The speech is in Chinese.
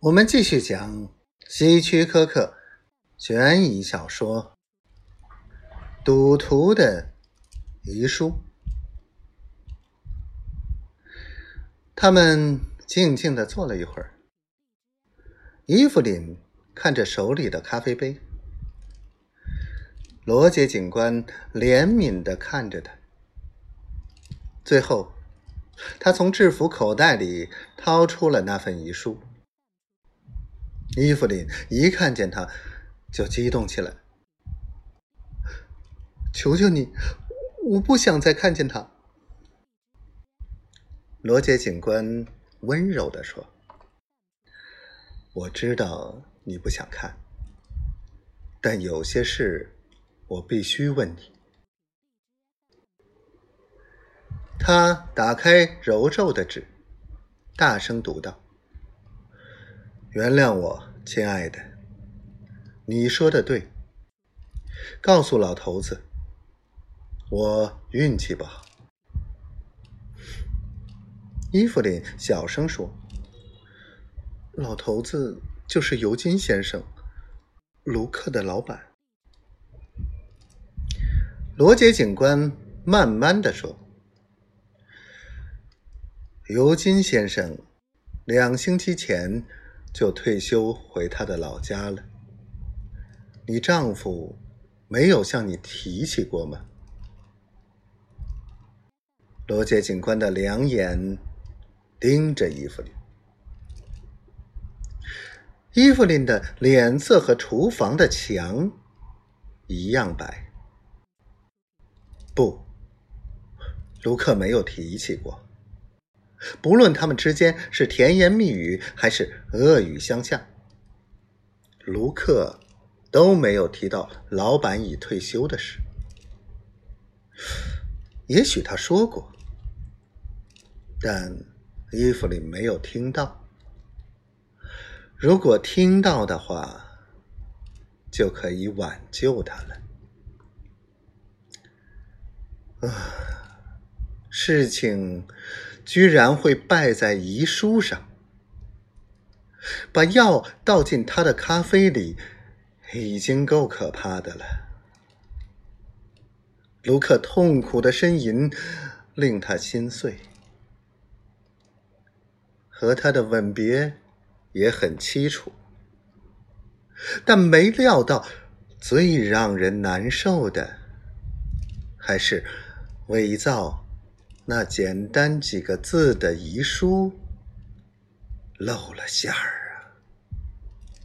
我们继续讲希区柯克悬疑小说《赌徒的遗书》。他们静静的坐了一会儿。伊芙琳看着手里的咖啡杯，罗杰警官怜悯的看着他。最后，他从制服口袋里掏出了那份遗书。伊芙琳一看见他，就激动起来。求求你，我不想再看见他。罗杰警官温柔的说：“我知道你不想看，但有些事我必须问你。”他打开揉皱的纸，大声读道。原谅我，亲爱的。你说的对。告诉老头子，我运气不好。伊芙琳小声说：“老头子就是尤金先生，卢克的老板。”罗杰警官慢慢的说：“尤金先生，两星期前。”就退休回他的老家了。你丈夫没有向你提起过吗？罗杰警官的两眼盯着伊芙琳，伊芙琳的脸色和厨房的墙一样白。不，卢克没有提起过。不论他们之间是甜言蜜语还是恶语相向，卢克都没有提到老板已退休的事。也许他说过，但伊芙琳没有听到。如果听到的话，就可以挽救他了。啊，事情。居然会败在遗书上，把药倒进他的咖啡里，已经够可怕的了。卢克痛苦的呻吟令他心碎，和他的吻别也很凄楚，但没料到最让人难受的还是伪造。那简单几个字的遗书，露了馅儿。